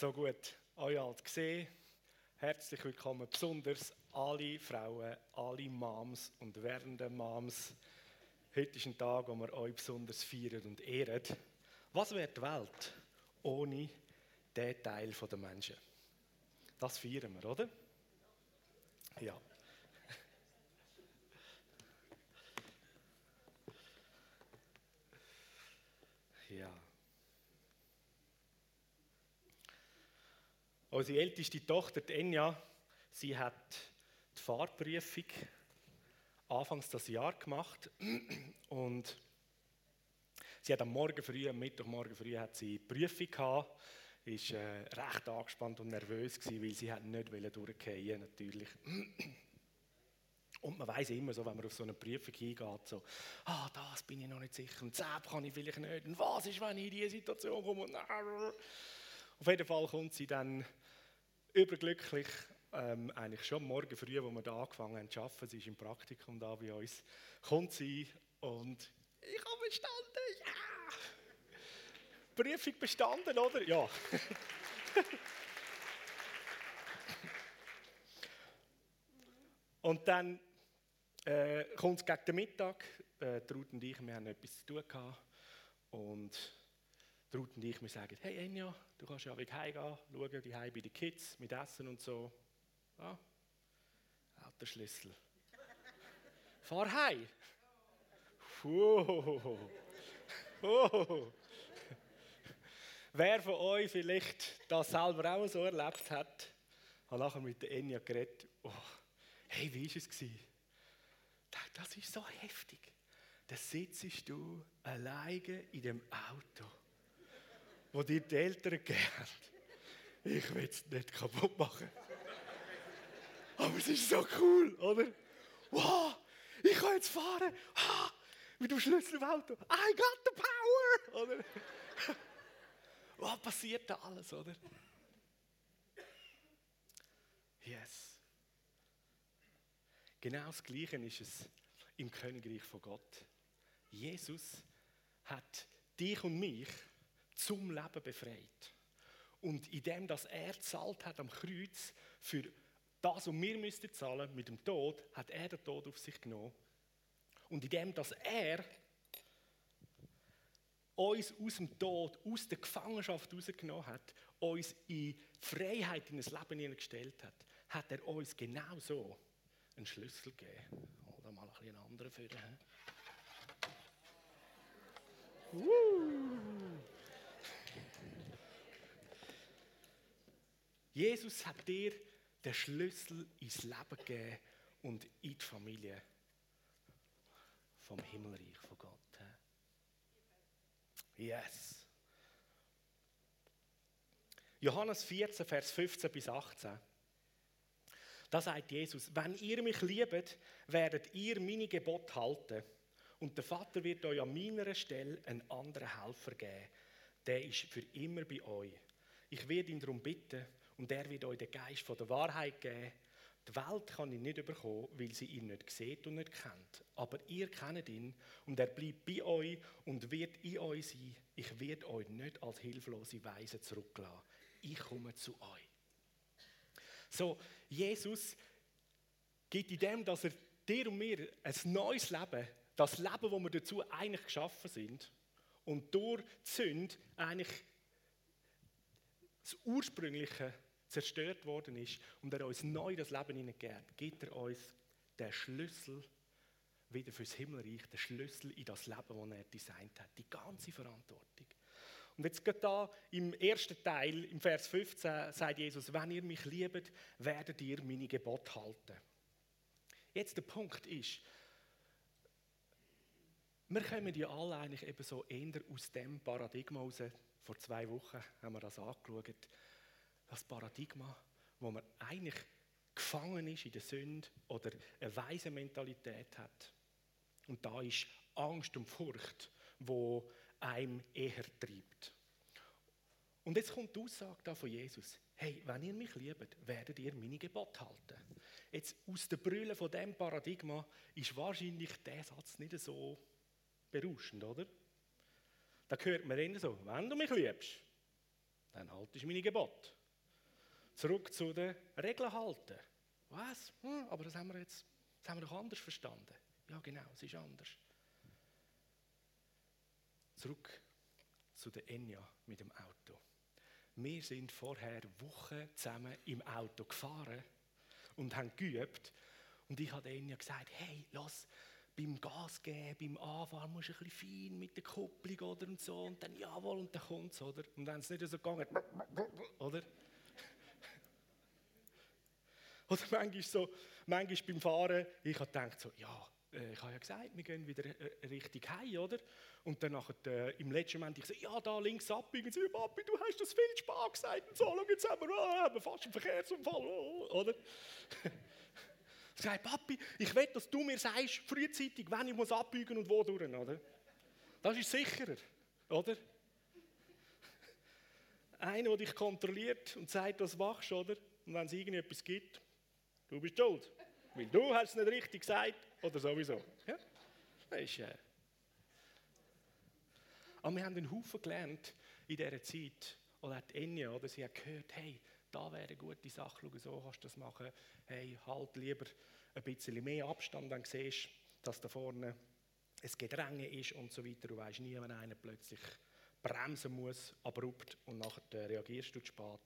So gut, euch alt gesehen. Herzlich willkommen, besonders alle Frauen, alle Moms und werdende Moms. Heute ist ein Tag, wo wir euch besonders feiern und ehren. Was wäre die Welt ohne diesen Teil der Menschen? Das feiern wir, oder? Ja. Ja. Unsere älteste Tochter, die Enja, sie hat die Fahrprüfung anfangs das Jahr gemacht und sie hat am Morgen früh, am Mittwochmorgen früh, hat sie Prüfung gehabt, ist äh, recht angespannt und nervös gewesen, weil sie hat nicht durchgehen natürlich. Und man weiß immer so, wenn man auf so eine Prüfung hingeht, so, ah, das bin ich noch nicht sicher und das kann ich vielleicht nicht und was ist, wenn ich in diese Situation komme auf jeden Fall kommt sie dann überglücklich, ähm, eigentlich schon morgen früh, wo wir da angefangen haben zu arbeiten, sie ist im Praktikum da bei uns, kommt sie und ich habe bestanden, ja! Prüfung bestanden, oder? Ja. und dann äh, kommt es gegen den Mittag, äh, Traut und ich, wir haben etwas zu tun gehabt und Ruth und ich, wir sagen, hey Enja, du kannst ja weg heimgehen, schauen, die heim bei den Kids, mit Essen und so. Ja, Autoschlüssel. Fahr heim. Oh. Wer von euch vielleicht das selber auch so erlebt hat, hat nachher mit der Enja geredet. Oh. Hey, wie war es? Das ist so heftig. Da sitzt du alleine in dem Auto wo dir die Eltern geben. Ich will es nicht kaputt machen. Aber es ist so cool, oder? Wow, ich kann jetzt fahren. Ah, mit dem Schlüssel im Auto. I got the power! Oder? Was passiert da alles, oder? Yes. Genau das Gleiche ist es im Königreich von Gott. Jesus hat dich und mich zum Leben befreit. Und indem, dass er zahlt hat am Kreuz für das, was wir müssten zahlen mit dem Tod, hat er den Tod auf sich genommen. Und indem, dass er uns aus dem Tod, aus der Gefangenschaft rausgenommen hat, uns in Freiheit in ein Leben hineingestellt hat, hat er uns genau so einen Schlüssel gegeben. Hol da mal ein bisschen einen anderen für. Uh. Jesus hat dir den Schlüssel ins Leben gegeben und in die Familie vom Himmelreich von Gott. Yes. Johannes 14, Vers 15 bis 18. Da sagt Jesus, wenn ihr mich liebt, werdet ihr meine Gebote halten. Und der Vater wird euch an meiner Stelle einen anderen Helfer geben. Der ist für immer bei euch. Ich werde ihn darum bitten, und er wird euch den Geist von der Wahrheit geben. Die Welt kann ihn nicht bekommen, weil sie ihn nicht sieht und nicht kennt. Aber ihr kennt ihn und er bleibt bei euch und wird in euch sein. Ich werde euch nicht als hilflose Weise zurücklassen. Ich komme zu euch. So, Jesus gibt in dem, dass er dir und mir ein neues Leben, das Leben, wo wir dazu eigentlich geschaffen sind, und durch die Sünde eigentlich das ursprüngliche zerstört worden ist und er uns neu das Leben hineingeht, gibt er uns den Schlüssel wieder fürs Himmelreich, den Schlüssel in das Leben, das er designt hat. Die ganze Verantwortung. Und jetzt geht da im ersten Teil, im Vers 15, sagt Jesus, wenn ihr mich liebt, werdet ihr meine Gebote halten. Jetzt der Punkt ist, wir kommen ja alle eigentlich eben so eher aus dem Paradigma raus. Vor zwei Wochen haben wir das angeschaut das Paradigma, wo man eigentlich gefangen ist in der Sünde oder eine weise Mentalität hat. Und da ist Angst und Furcht, wo einem eher treibt. Und jetzt kommt die Aussage da von Jesus. Hey, wenn ihr mich liebt, werdet ihr meine Gebote halten. Jetzt aus der Brille von dem Paradigma ist wahrscheinlich der Satz nicht so berauschend, oder? Da hört man immer so, wenn du mich liebst, dann haltest du meine Gebote. Zurück zu den Regeln halten. Was? Hm, aber das haben wir jetzt das haben wir doch anders verstanden. Ja, genau, es ist anders. Zurück zu der Enya mit dem Auto. Wir sind vorher Wochen zusammen im Auto gefahren und haben geübt. Und ich habe Enya gesagt, hey, lass, beim Gas geben, beim Anfahren musst du ein bisschen fein mit der Kupplung oder und so. Und dann jawohl, und dann kommt es, oder? Und wenn es nicht so gegangen oder? Oder manchmal, so, manchmal beim Fahren, ich habe gedacht, so, ja, äh, ich habe ja gesagt, wir gehen wieder äh, richtig heim, oder? Und dann nachher, äh, im letzten Moment, ich so, ja, da links abbiegen, sie, Papi, du hast das viel spät gesagt und so, schau, jetzt haben wir, oh, haben wir fast einen Verkehrsunfall, oh, oder? Ich sage, Papi, ich will, dass du mir sagst, frühzeitig, wann ich muss abbiegen und wo durch, oder? Das ist sicherer, oder? Einer, der dich kontrolliert und sagt, was machst, oder? Und wenn es irgendetwas gibt, du bist schuld. Weil du hast es nicht richtig gesagt oder sowieso. Ja? Das ist, äh. Aber wir haben einen Haufen gelernt in dieser Zeit. Oder hat Enya, oder sie hat gehört, hey, da wäre eine gute Sache, schau, so kannst du das machen. Hey, halt lieber ein bisschen mehr Abstand, du siehst, dass da vorne ein Gedränge ist und so weiter. Du weißt nie, wenn einer plötzlich bremsen muss, abrupt und nachher reagierst du zu spät.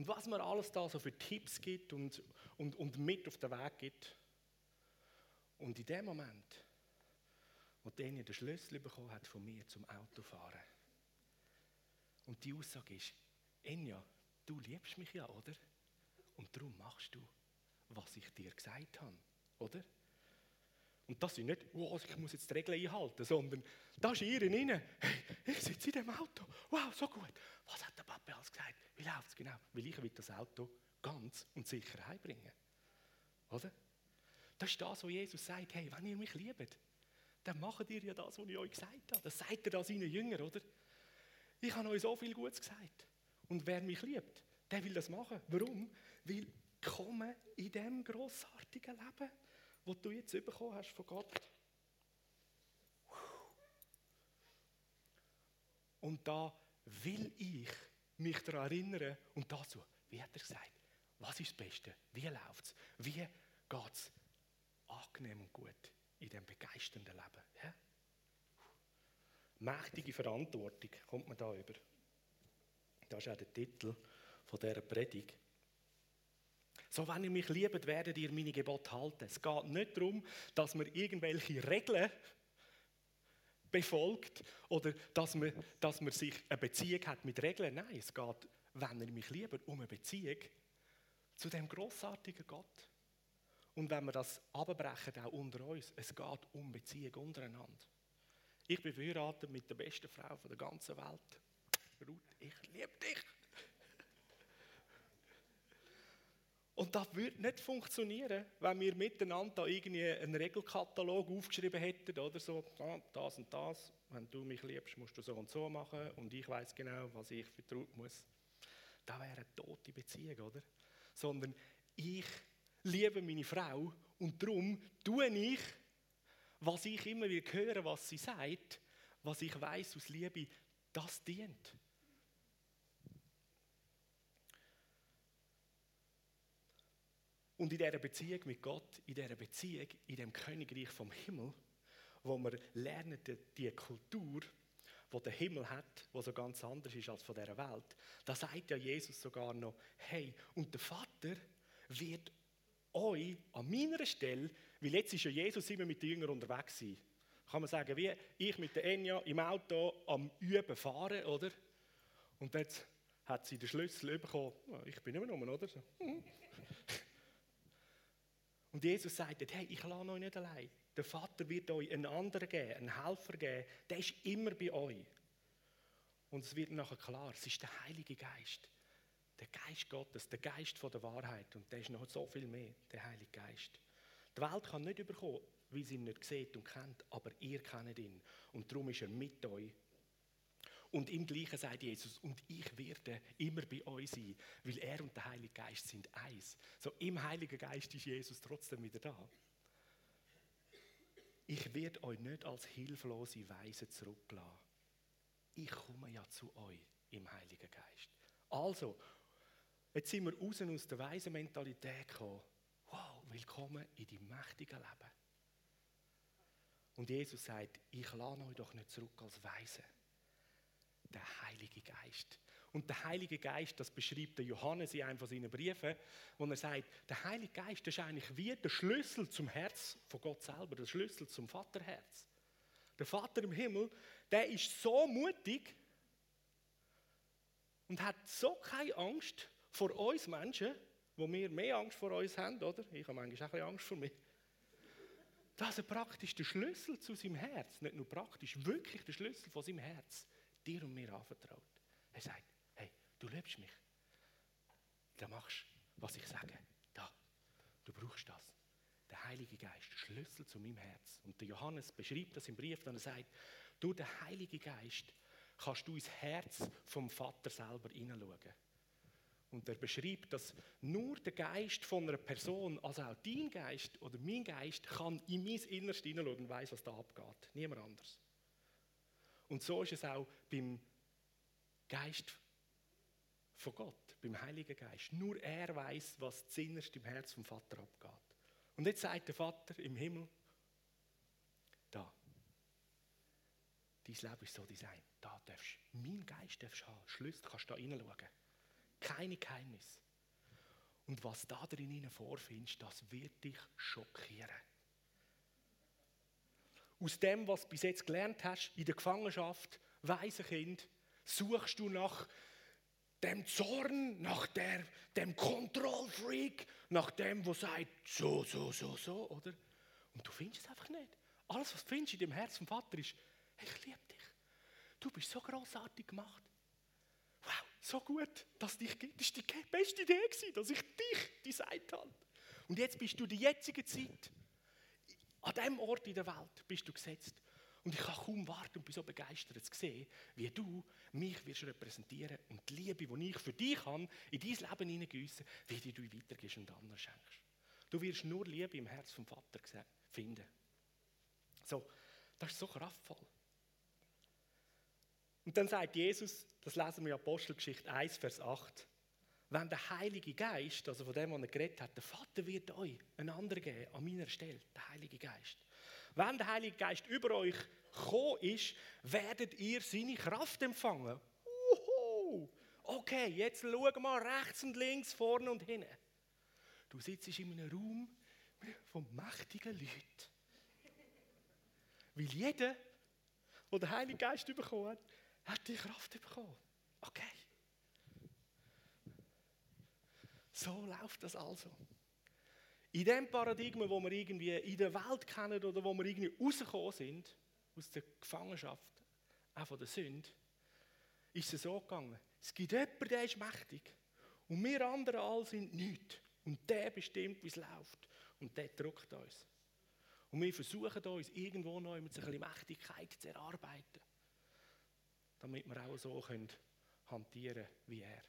Und was man alles da so für Tipps gibt und, und, und mit auf den Weg gibt. Und in dem Moment, wo Daniel den Schlüssel bekommen hat von mir zum Autofahren. Und die Aussage ist, Enja, du liebst mich ja, oder? Und darum machst du, was ich dir gesagt habe, oder? Und das ist nicht, oh, ich muss jetzt die Regeln einhalten, sondern da ist ihr rein. Hey, ich sitze in dem Auto. Wow, so gut. Was hat der Papa alles gesagt? Wie läuft es genau? Weil ich will das Auto ganz und sicher heimbringen. Oder? Das ist das, was Jesus sagt. Hey, wenn ihr mich liebt, dann macht ihr ja das, was ich euch gesagt habe. Das sagt er da seinen Jüngern, oder? Ich habe euch so viel Gutes gesagt. Und wer mich liebt, der will das machen. Warum? Weil komme in dem grossartigen Leben wo du jetzt bekommen hast von Gott. Und da will ich mich daran erinnern und dazu, wie hat er gesagt, was ist das Beste, wie läuft es, wie geht es angenehm und gut in diesem begeisternden Leben. Ja? Mächtige Verantwortung kommt man da über. Das ist auch der Titel von dieser Predigt. So, wenn ihr mich liebt, werdet ihr meine Gebote halten. Es geht nicht darum, dass man irgendwelche Regeln befolgt oder dass man, dass man sich eine Beziehung hat mit Regeln. Nein, es geht, wenn ihr mich liebt, um eine Beziehung zu dem großartigen Gott. Und wenn wir das abbrechen, auch unter uns, es geht um Beziehung untereinander. Ich bin verheiratet mit der besten Frau der ganzen Welt. Ruth, ich liebe dich. Und das würde nicht funktionieren, wenn wir miteinander da irgendwie einen Regelkatalog aufgeschrieben hätten oder so, ah, das und das, wenn du mich liebst, musst du so und so machen und ich weiß genau, was ich vertraut muss. Das wäre eine tote Beziehung, oder? Sondern ich liebe meine Frau und darum tue ich, was ich immer wieder höre, was sie sagt, was ich weiß aus Liebe, das dient. Und in dieser Beziehung mit Gott, in dieser Beziehung, in dem Königreich vom Himmel, wo wir lernen, die Kultur, wo der Himmel hat, wo so ganz anders ist als von dieser Welt, da sagt ja Jesus sogar noch, hey, und der Vater wird euch an meiner Stelle, weil jetzt ist ja Jesus immer mit den Jüngern unterwegs sein, kann man sagen, wie ich mit der Enya im Auto am Üben fahren, oder? Und jetzt hat sie den Schlüssel bekommen, ich bin immer noch, oder? Und Jesus sagt, hey, ich lasse euch nicht allein. Der Vater wird euch einen anderen geben, einen Helfer geben. Der ist immer bei euch. Und es wird nachher klar, es ist der Heilige Geist. Der Geist Gottes, der Geist der Wahrheit. Und der ist noch so viel mehr, der Heilige Geist. Die Welt kann nicht überkommen, weil sie ihn nicht sieht und kennt, aber ihr kennt ihn. Und darum ist er mit euch und im Gleichen sagt Jesus, und ich werde immer bei euch sein, weil er und der Heilige Geist sind eins. So im Heiligen Geist ist Jesus trotzdem wieder da. Ich werde euch nicht als hilflose Weise zurücklassen. Ich komme ja zu euch im Heiligen Geist. Also, jetzt sind wir raus aus der weisen Mentalität gekommen. Wow, willkommen in deinem mächtigen Leben. Und Jesus sagt, ich lade euch doch nicht zurück als Weise. Der Heilige Geist. Und der Heilige Geist, das beschreibt der Johannes in einem von seinen Briefen, wo er sagt, der Heilige Geist ist eigentlich wie der Schlüssel zum Herz von Gott selber, der Schlüssel zum Vaterherz. Der Vater im Himmel, der ist so mutig und hat so keine Angst vor uns Menschen, wo wir mehr Angst vor uns haben, oder? Ich habe manchmal auch ein Angst vor mir. Dass er praktisch den Schlüssel zu seinem Herz, nicht nur praktisch, wirklich den Schlüssel von seinem Herz, dir und mir anvertraut. Er sagt, hey, du liebst mich. Dann machst du, was ich sage. Da, du brauchst das. Der Heilige Geist, Schlüssel zu meinem Herz. Und der Johannes beschreibt das im Brief, dann er sagt, durch den Heiligen Geist kannst du ins Herz vom Vater selber hineinschauen. Und er beschreibt, dass nur der Geist von einer Person, also auch dein Geist oder mein Geist, kann in mein Innerste hineinschauen und weiß, was da abgeht. Niemand anders. Und so ist es auch beim Geist von Gott, beim Heiligen Geist. Nur er weiß, was das Innerste im Herz vom Vater abgeht. Und jetzt sagt der Vater im Himmel, da, dein Leben ist so designt. Da darfst du, mein Geist darfst du haben. Schlüssel kannst du da hineinschauen. Keine Geheimnis. Und was da drin vorfindest, das wird dich schockieren. Aus dem, was du bis jetzt gelernt hast, in der Gefangenschaft, weise Kind, suchst du nach dem Zorn, nach der, dem Kontrollfreak, nach dem, wo sagt, so, so, so, so, oder? Und du findest es einfach nicht. Alles, was du findest in dem Herz vom Vater ist, ich liebe dich. Du bist so großartig gemacht wow, so gut, dass es dich gibt. Das war die beste Idee, dass ich dich designt habe. Und jetzt bist du die jetzige Zeit, an dem Ort in der Welt bist du gesetzt. Und ich kann kaum warten und bin so begeistert zu sehen, wie du mich wirst repräsentieren und die Liebe, die ich für dich habe, in dein Leben hineingießen, wie die du weitergehst und anderen schenkst. Du wirst nur Liebe im Herz vom Vater finden. So, das ist so kraftvoll. Und dann sagt Jesus, das lesen wir in Apostelgeschichte 1, Vers 8, wenn der Heilige Geist, also von dem, was er geredet hat, der Vater wird euch einen anderen geben, an meiner Stelle, der Heilige Geist. Wenn der Heilige Geist über euch gekommen ist, werdet ihr seine Kraft empfangen. Uhu. Okay, jetzt schau mal rechts und links, vorne und hinten. Du sitzt in einem Raum von mächtigen Leuten. Weil jeder, der den Heiligen Geist bekommen hat, hat die Kraft bekommen. Okay. So läuft das also. In dem Paradigma, wo wir irgendwie in der Welt kennen oder wo wir irgendwie rausgekommen sind, aus der Gefangenschaft, auch von der Sünde, ist es so gegangen. Es gibt jemanden, der ist mächtig. Und wir anderen alle sind nichts. Und der bestimmt, wie es läuft. Und der drückt uns. Und wir versuchen uns irgendwo noch mit ein bisschen Mächtigkeit zu erarbeiten damit wir auch so können hantieren wie er.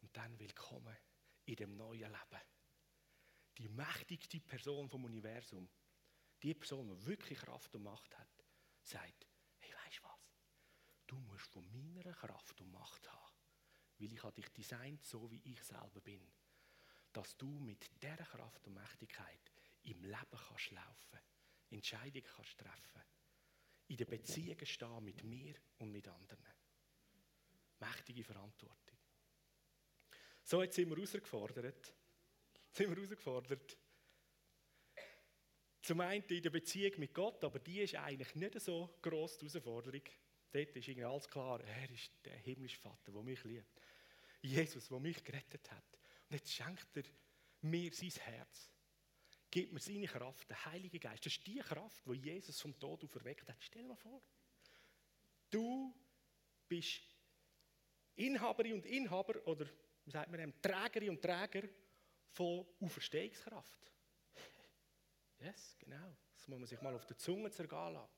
Und dann willkommen in dem neuen Leben. Die mächtigste Person vom Universum, die Person, die wirklich Kraft und Macht hat, sagt, hey, weißt du was? Du musst von meiner Kraft und Macht haben, weil ich dich designt, so wie ich selber bin, dass du mit dieser Kraft und Mächtigkeit im Leben kannst laufen, Entscheidungen kannst treffen in den Beziehungen stehen mit mir und mit anderen. Mächtige Verantwortung. So, jetzt sind wir herausgefordert. Jetzt sind wir herausgefordert. Zum einen in der Beziehung mit Gott, aber die ist eigentlich nicht so gross die Herausforderung. Dort ist irgendwie alles klar, er ist der himmlische Vater, der mich liebt. Jesus, der mich gerettet hat. Und jetzt schenkt er mir sein Herz gibt mir seine Kraft, der Heilige Geist. Das ist die Kraft, die Jesus vom Tod auferweckt hat. Stell dir mal vor, du bist Inhaberin und Inhaber oder wie sagt man, Trägerin und Träger von Auferstehungskraft. Yes, genau. Das muss man sich mal auf der Zunge zergehen lassen.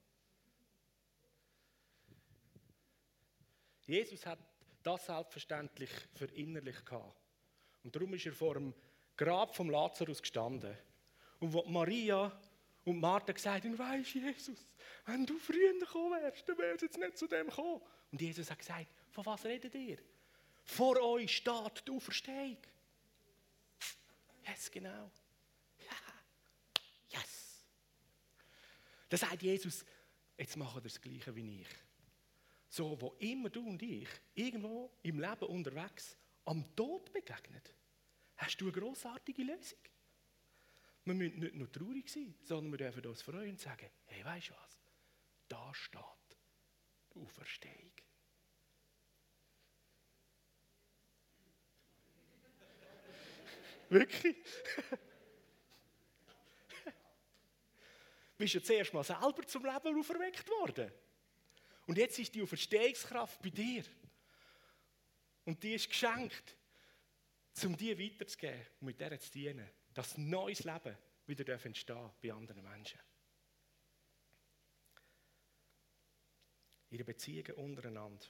Jesus hat das selbstverständlich verinnerlicht gehabt. Und darum ist er vor dem Grab vom Lazarus gestanden. Und wo Maria und Martha gesagt haben, weisst Jesus, wenn du früher gekommen wärst, dann wärst du jetzt nicht zu dem gekommen. Und Jesus hat gesagt, von was redet ihr? Vor euch steht die Auferstehung. Yes, genau. Ja. Yes. Da sagt Jesus, jetzt machen wir das Gleiche wie ich. So, wo immer du und ich irgendwo im Leben unterwegs am Tod begegnet, hast du eine grossartige Lösung. Wir müssen nicht nur traurig sein, sondern wir dürfen uns freuen und sagen, hey, weißt du was? Da steht die Auferstehung. Wirklich? bist ja zuerst mal selber zum Leben auferweckt worden. Und jetzt ist die Auferstehungskraft bei dir. Und die ist geschenkt, um die weiterzugeben und mit der zu dienen, dass neues Leben wieder entstehen bei anderen Menschen. Ihre Beziehungen untereinander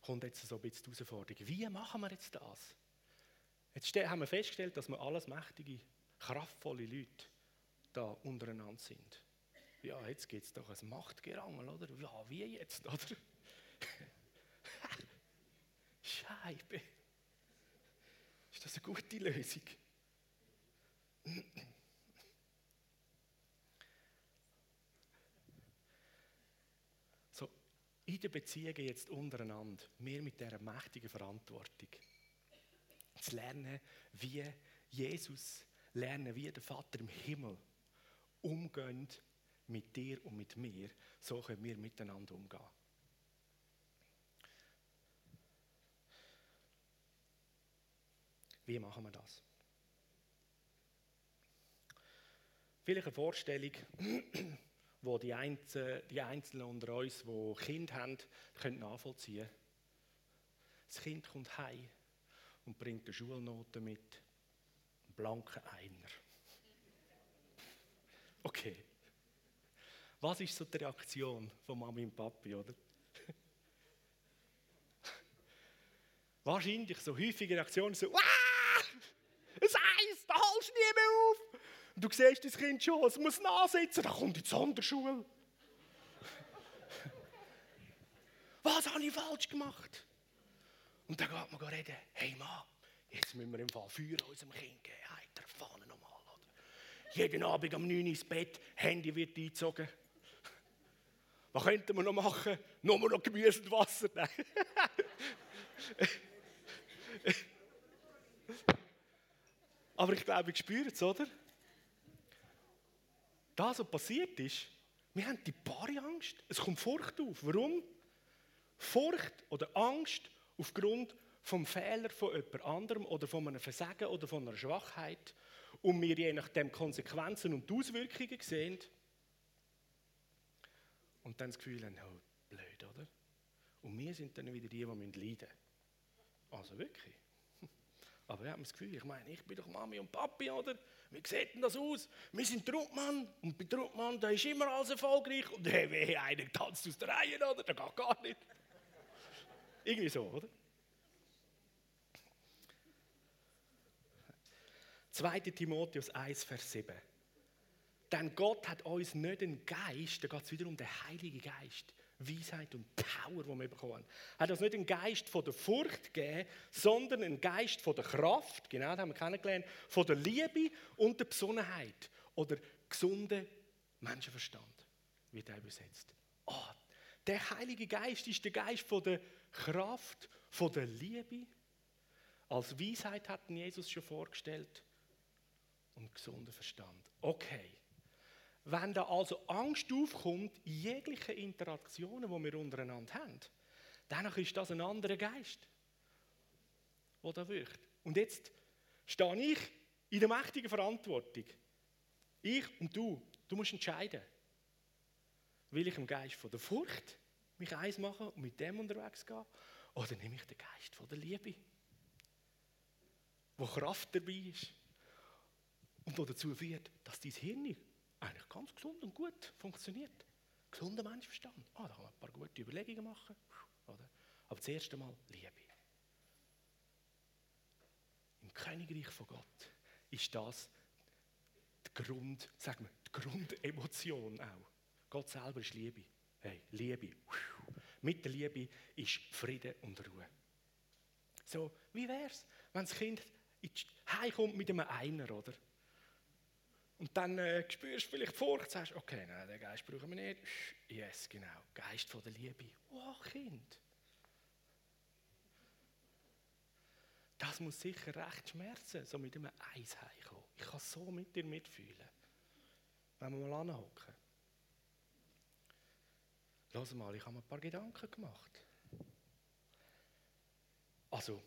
kommt jetzt so ein bisschen die Herausforderung. Wie machen wir jetzt das? Jetzt haben wir festgestellt, dass wir alles mächtige, kraftvolle Leute da untereinander sind. Ja, jetzt gibt es doch ein Machtgerangel, oder? Ja, wie jetzt, oder? Scheibe. Ist das eine gute Lösung? So, in den Beziehungen jetzt untereinander, wir mit dieser mächtigen Verantwortung, zu lernen, wie Jesus, lernen, wie der Vater im Himmel umgehen mit dir und mit mir, so können wir miteinander umgehen. Wie machen wir das? Vielleicht eine Vorstellung, wo die, Einzelnen, die Einzelnen unter uns, die Kind haben, können nachvollziehen. Das Kind kommt heim und bringt eine Schulnote mit, einen blanken Einer. Okay. Was ist so die Reaktion von Mami und Papi, oder? Wahrscheinlich so häufige Reaktionen so, Wah! es Eis, da holst du nie mehr auf. Und du siehst das Kind schon, es muss nachsitzen, da kommt die Sonderschule. Was habe ich falsch gemacht? Und dann geht man reden, hey Mann, jetzt müssen wir im Fall Feuer unserem Kind geben. Hey, der Fahne nochmal. Jeden Abend um 9 Uhr ins Bett, Handy wird eingezogen. Was könnten wir noch machen? Nur noch Gemüse und Wasser? Nein. Aber ich glaube, ich spüre es, oder? Das, was passiert ist, wir haben die bare Angst. Es kommt Furcht auf. Warum? Furcht oder Angst aufgrund vom Fehler von jemand anderem oder von einem Versagen oder von einer Schwachheit und wir je nachdem Konsequenzen und Auswirkungen sehen und dann das Gefühl haben, oh, blöd, oder? Und wir sind dann wieder die, die leiden müssen. Also wirklich. Aber wir haben das Gefühl, ich meine, ich bin doch Mami und Papi, oder? Wie sieht denn das aus? Wir sind Druckmann und bei Druckmann, da ist immer alles erfolgreich und hey, hey, einer tanzt aus der Reihe, oder? Das geht gar nicht. Irgendwie so, oder? 2. Timotheus 1, Vers 7. Denn Gott hat uns nicht einen Geist, da geht es wieder um den Heiligen Geist, Weisheit und Power, die wir bekommen. Er hat uns nicht einen Geist von der Furcht gegeben, sondern einen Geist von der Kraft, genau das haben wir kennengelernt, von der Liebe und der Besonnenheit oder gesunden Menschenverstand, wie der übersetzt. Oh, der Heilige Geist ist der Geist von der Kraft, von der Liebe. Als Weisheit hat Jesus schon vorgestellt und gesunden Verstand. Okay. Wenn da also Angst aufkommt in jeglichen Interaktionen, die wir untereinander haben, dann ist das ein anderer Geist, der da wirkt. Und jetzt stehe ich in der mächtigen Verantwortung. Ich und du, du musst entscheiden. Will ich im Geist von der Furcht mich eins machen und mit dem unterwegs gehen? Oder nehme ich den Geist von der Liebe, wo Kraft dabei ist? und der dazu führt, dass dein Hirn eigentlich ganz gesund und gut funktioniert. Gesunder Menschenverstand. Ah, da kann man ein paar gute Überlegungen machen. Oder? Aber zuerst einmal Liebe. Im Königreich von Gott ist das die Grund, sagen wir, die Grundemotion auch. Gott selber ist Liebe. Hey, Liebe. Mit der Liebe ist Friede und Ruhe. So, wie wär's, wenn das Kind heimkommt mit einem Einer, oder? Und dann äh, spürst du vielleicht Furcht, sagst, okay, nein, den Geist brauchen wir nicht. Yes, genau, Geist von der Liebe. Oh, Kind. Das muss sicher recht schmerzen, so mit einem Eis heimkommen. Ich kann so mit dir mitfühlen, wenn wir mal anhocken. Lass mal, ich habe mir ein paar Gedanken gemacht. Also,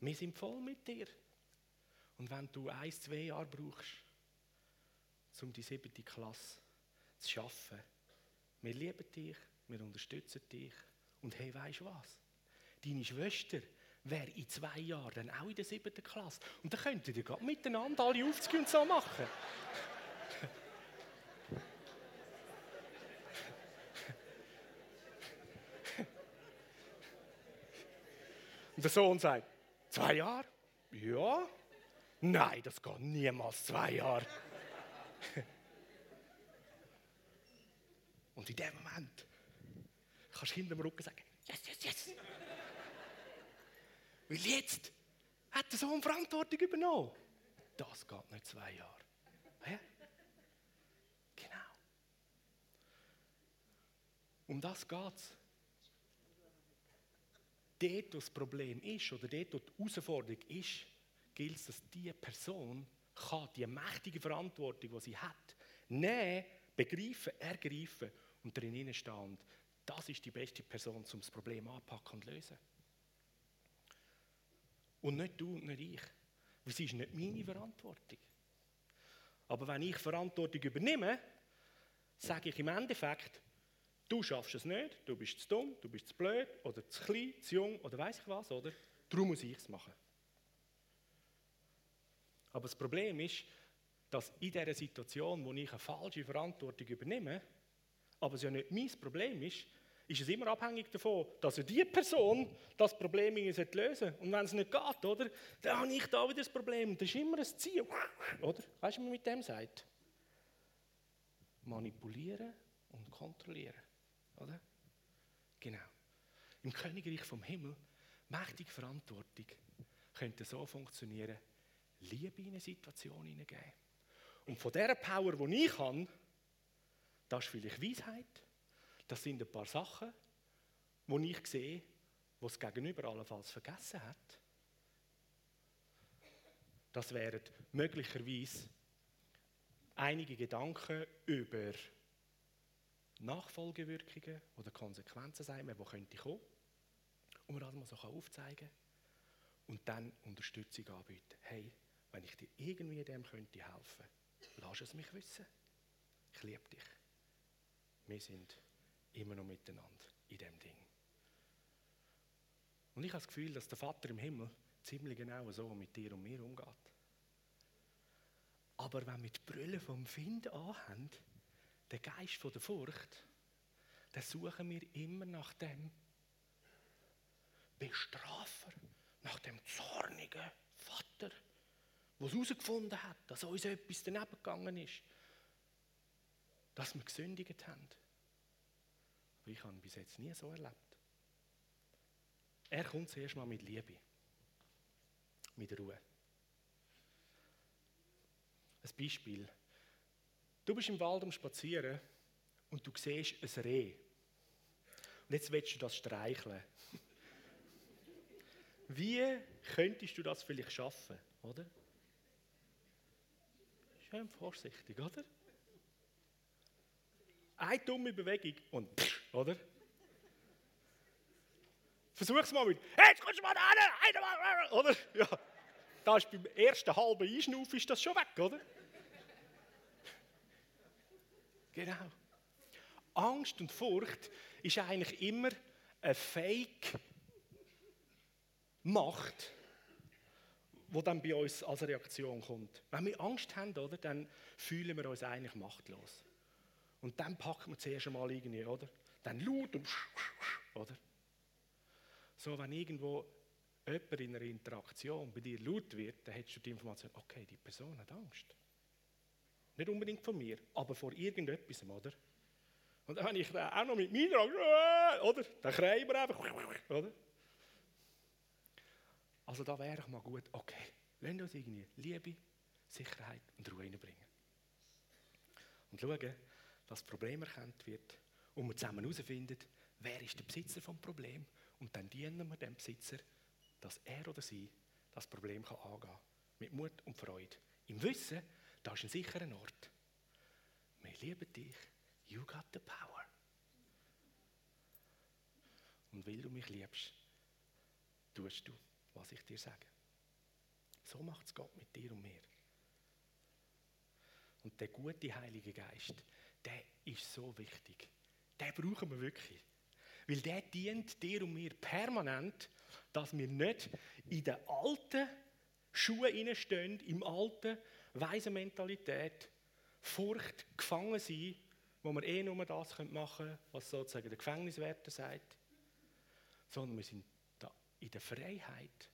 wir sind voll mit dir. Und wenn du ein, zwei Jahre brauchst, um die siebte Klasse zu schaffen, wir lieben dich, wir unterstützen dich. Und hey, weißt du was? Deine Schwester wäre in zwei Jahren dann auch in der siebten Klasse. Und dann könntet ihr gerade miteinander alle Aufzüge und so machen. Und der Sohn sagt, zwei Jahre? Ja. Nein, das geht niemals zwei Jahre. Und in dem Moment kannst du hinter dem Rücken sagen, yes, yes, yes. Weil jetzt hat der Sohn Verantwortung übernommen. Das geht nicht zwei Jahre. Ja? Genau. Um das geht es. Dort, wo das Problem ist oder dort, wo die Herausforderung ist, gilt es, dass diese Person kann die mächtige Verantwortung, die sie hat, nehmen, begreifen, ergreifen und darin stehen. Das ist die beste Person, um das Problem anpacken und lösen. Und nicht du und nicht ich. Es ist nicht meine Verantwortung. Aber wenn ich Verantwortung übernehme, sage ich im Endeffekt, du schaffst es nicht, du bist zu dumm, du bist zu blöd oder zu klein, zu jung oder weiß ich was, oder? Darum muss ich es machen. Aber das Problem ist, dass in dieser Situation, wo ich eine falsche Verantwortung übernehme, aber es ja nicht mein Problem ist, ist es immer abhängig davon, dass die Person das Problem lösen sollte. Und wenn es nicht geht, oder, dann habe ich da wieder das Problem. Das ist immer ein Ziel. Oder? Weißt du, was man mit dem sagt? Manipulieren und kontrollieren. Oder? Genau. Im Königreich vom Himmel, mächtige Verantwortung, könnte so funktionieren, Liebe in eine Situation hineingeben. Und von dieser Power, die ich habe, das ist vielleicht Weisheit, das sind ein paar Sachen, die ich sehe, was Gegenüber allenfalls vergessen hat. Das wären möglicherweise einige Gedanken über Nachfolgewirkungen oder Konsequenzen sein, die könnte kommen. Und man das mal so aufzeigen und dann Unterstützung anbieten. Hey, wenn ich dir irgendwie dem könnte helfen, lass es mich wissen. Ich liebe dich. Wir sind immer noch miteinander in dem Ding. Und ich habe das Gefühl, dass der Vater im Himmel ziemlich genau so mit dir und mir umgeht. Aber wenn wir die Brille vom Finden anhaben, den Geist von der Furcht, dann suchen wir immer nach dem Bestrafer, nach dem zornigen Vater, der es herausgefunden hat, dass uns etwas daneben gegangen ist, dass wir gesündigt haben. Aber ich habe ihn bis jetzt nie so erlebt. Er kommt zuerst mal mit Liebe, mit Ruhe. Ein Beispiel. Du bist im Wald am Spazieren und du siehst ein Reh. Und jetzt willst du das streicheln. Wie könntest du das vielleicht schaffen, oder? Schön vorsichtig, oder? Eine dumme Bewegung und pff, oder? Versuch's mal mit, hey, jetzt kommst du mal da hin, oder? Ja, da ist beim ersten halben Einschnaufen ist das schon weg, oder? Genau. Angst und Furcht ist eigentlich immer eine Fake-Macht, die dann bei uns als Reaktion kommt. Wenn wir Angst haben, oder, dann fühlen wir uns eigentlich machtlos. Und dann packen wir zuerst einmal irgendwie, oder? Dann laut und oder? So, wenn irgendwo jemand in einer Interaktion bei dir laut wird, dann hättest du die Information, okay, die Person hat Angst. Nicht unbedingt von mir, aber vor irgendetwas, oder? Und wenn ich auch noch mit meiner Angst, oder? Dann kreien wir einfach, oder? Also da wäre ich mal gut, okay, lassen uns irgendwie Liebe, Sicherheit und Ruhe reinbringen. Und schauen, dass das Problem erkannt wird und wir zusammen herausfinden, wer ist der Besitzer vom Problem und dann dienen wir dem Besitzer, dass er oder sie das Problem kann angehen kann. Mit Mut und Freude. Im Wissen, da ist ein sicherer Ort. Wir lieben dich. You got the power. Und weil du mich liebst, tust du, was ich dir sage. So macht es Gott mit dir und mir. Und der gute Heilige Geist, der ist so wichtig. Den brauchen wir wirklich. Weil der dient dir und mir permanent, dass wir nicht in den alten Schuhen stehen, im alten, weisen Mentalität, Furcht gefangen sind, wo wir eh nur das machen können, was sozusagen der Gefängniswärter sagt, sondern wir sind da in der Freiheit,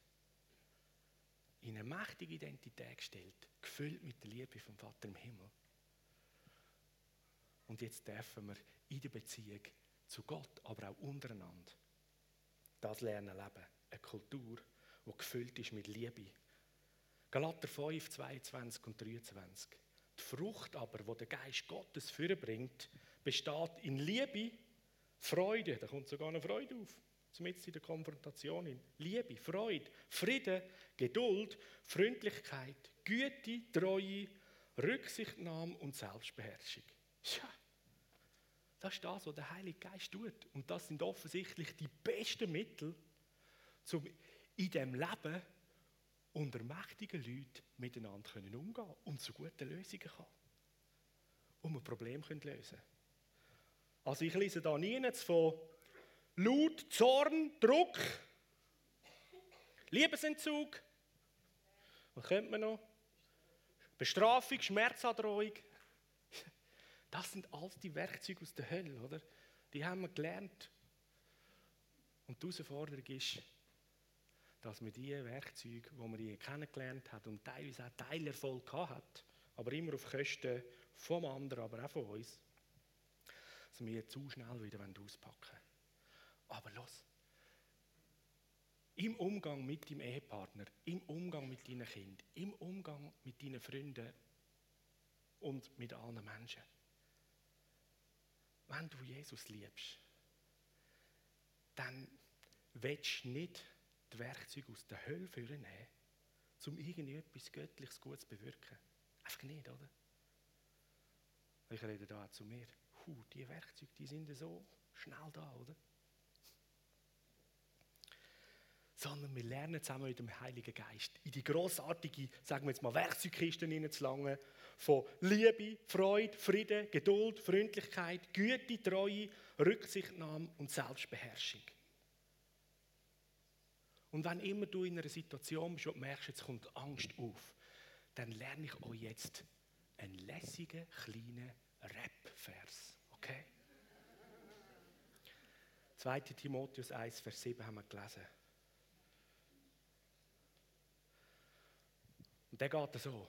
in eine mächtige Identität gestellt, gefüllt mit der Liebe vom Vater im Himmel. Und jetzt dürfen wir in der Beziehung zu Gott, aber auch untereinander, das lernen leben. Eine Kultur, die gefüllt ist mit Liebe. Galater 5, 22 und 23. Die Frucht aber, die der Geist Gottes vorbringt, besteht in Liebe, Freude, da kommt sogar eine Freude auf, zumindest in der Konfrontation. In Liebe, Freude, Frieden, Geduld, Freundlichkeit, Güte, Treue, Rücksichtnahme und Selbstbeherrschung. Ja, das ist das, was der Heilige Geist tut. Und das sind offensichtlich die besten Mittel, um in diesem Leben unter mächtigen Leuten miteinander umgehen können und zu guten Lösungen kommen. Und ein Problem lösen können. Also ich lese da nie von Laut, Zorn, Druck, Liebesentzug. Was könnte man noch? Bestrafung, Schmerzandrohung. Das sind alles die Werkzeuge aus der Hölle, oder? Die haben wir gelernt. Und die Herausforderung ist, dass man diese Werkzeuge, die man hier kennengelernt hat und teilweise auch Teilerfolg hat, aber immer auf Kosten vom anderen, aber auch von uns, dass wir zu schnell wieder auspacken. Aber los, im Umgang mit deinem Ehepartner, im Umgang mit deinen Kindern, im Umgang mit deinen Freunden und mit allen Menschen. Wenn du Jesus liebst, dann willst du nicht die Werkzeuge aus der Hölle nehmen, um irgendetwas Göttliches Gutes zu bewirken. Einfach nicht, oder? Ich rede da zu mir. Huh, die Werkzeuge, die sind so schnell da, oder? Sondern wir lernen zusammen mit dem Heiligen Geist in die großartige, sagen wir jetzt mal, Werkzeugkiste hineinzulangen von Liebe, Freude, Frieden, Geduld, Freundlichkeit, Güte, Treue, Rücksichtnahme und Selbstbeherrschung. Und wenn immer du in einer Situation bist und merkst, jetzt kommt Angst auf, dann lerne ich euch jetzt einen lässigen, kleinen Rap-Vers. Okay? 2. Timotheus 1, Vers 7 haben wir gelesen. Und der geht so.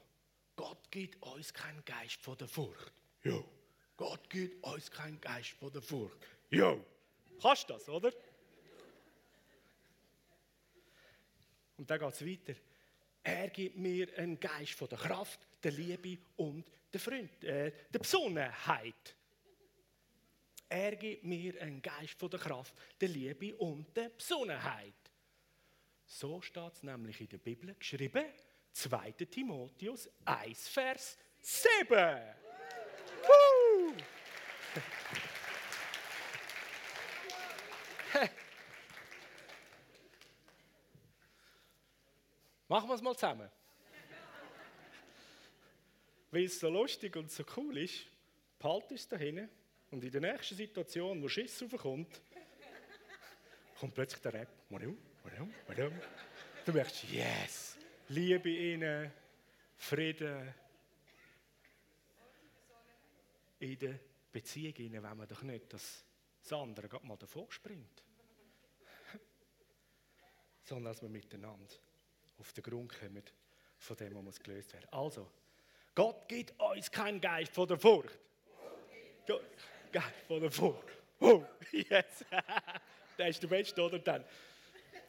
Gott gibt uns keinen Geist von der Furcht. Jo. Gott gibt uns keinen Geist von der Furcht. Jo. Kannst du das, oder? Und dann geht es weiter. Er gibt mir einen Geist von der Kraft, der Liebe und der, Freund, äh, der Besonnenheit. Er gibt mir einen Geist von der Kraft, der Liebe und der Besonnenheit. So steht es nämlich in der Bibel geschrieben, 2. Timotheus 1, Vers 7. Machen wir es mal zusammen. Weil es so lustig und so cool ist, behalte es da hinten und in der nächsten Situation, wo Schiss aufkommt, kommt plötzlich der Rap. Du merkst, yes, Liebe ihnen, Frieden. In der Beziehung ihnen wenn man doch nicht, dass das andere gerade mal davor springt. Sondern dass wir miteinander auf den Grund kommen von dem, was muss gelöst werden. Also, Gott gibt uns keinen Geist von der Furcht. Geist von der Furcht. Oh, yes. der ist der Beste, oder?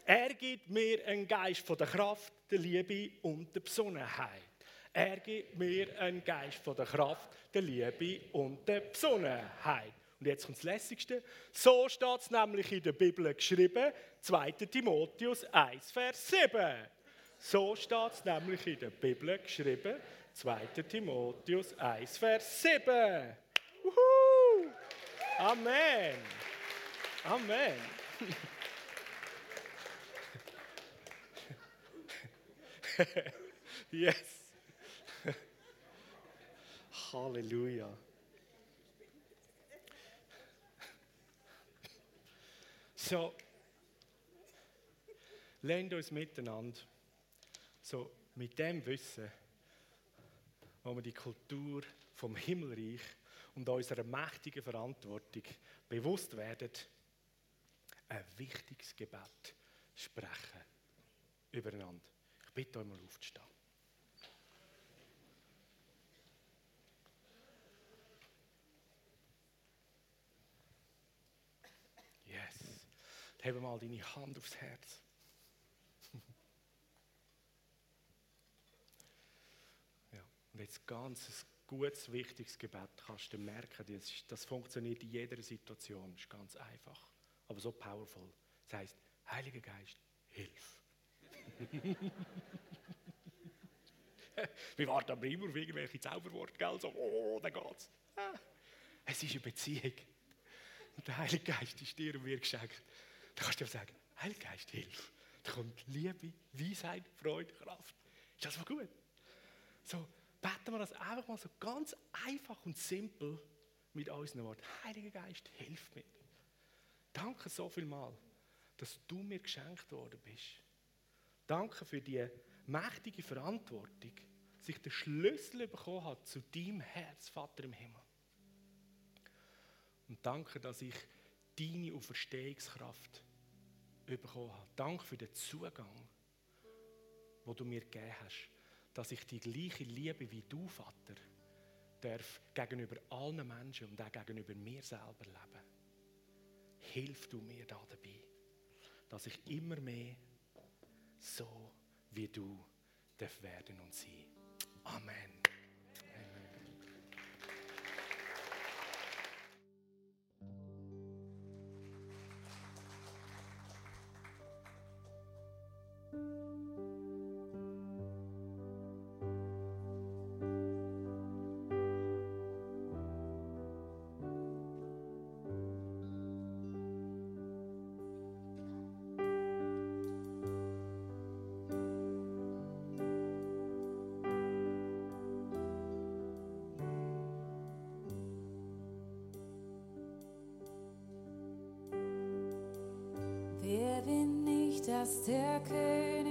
Er gibt mir einen Geist von der Kraft, der Liebe und der Besonnenheit. Er gibt mir einen Geist von der Kraft, der Liebe und der Besonnenheit. Und jetzt kommt das Lässigste. So steht es nämlich in der Bibel geschrieben, 2. Timotheus 1, Vers 7. So steht es nämlich in der Bibel geschrieben, 2. Timotheus 1, Vers 7. Uhu. Amen. Amen. yes. Halleluja. So, lernt uns miteinander, so mit dem Wissen, wo wir die Kultur vom Himmelreich und unserer mächtigen Verantwortung bewusst werden, ein wichtiges Gebet sprechen übereinander. Ich bitte euch mal aufzustehen. Yes. Hebe mal deine Hand aufs Herz. Und jetzt ganz ein gutes, wichtiges Gebet kannst du merken, das, das funktioniert in jeder Situation, ist ganz einfach, aber so powerful. Das heißt, Heiliger Geist, hilf. Wir warten aber immer auf irgendwelche Zauberworte, gell? So, oh, da geht's. Ah. Es ist eine Beziehung. Und der Heilige Geist ist dir und mir geschenkt. Da kannst du sagen, Heiliger Geist, hilf. Da kommt Liebe, Weisheit, Freude, Kraft. Ist das mal gut? So, beten wir das einfach mal so ganz einfach und simpel mit unseren Worten. Heiliger Geist, hilf mir. Danke so viel mal, dass du mir geschenkt worden bist. Danke für die mächtige Verantwortung, dass ich den Schlüssel bekommen habe zu deinem Herz, Vater im Himmel. Und danke, dass ich deine Auferstehungskraft bekommen habe. Danke für den Zugang, wo du mir gegeben hast, dass ich die gleiche Liebe wie du, Vater, darf gegenüber allen Menschen und auch gegenüber mir selber leben. Hilf du mir da dabei, dass ich immer mehr so wie du darf werden und sein. Amen. Wer bin ich, dass der König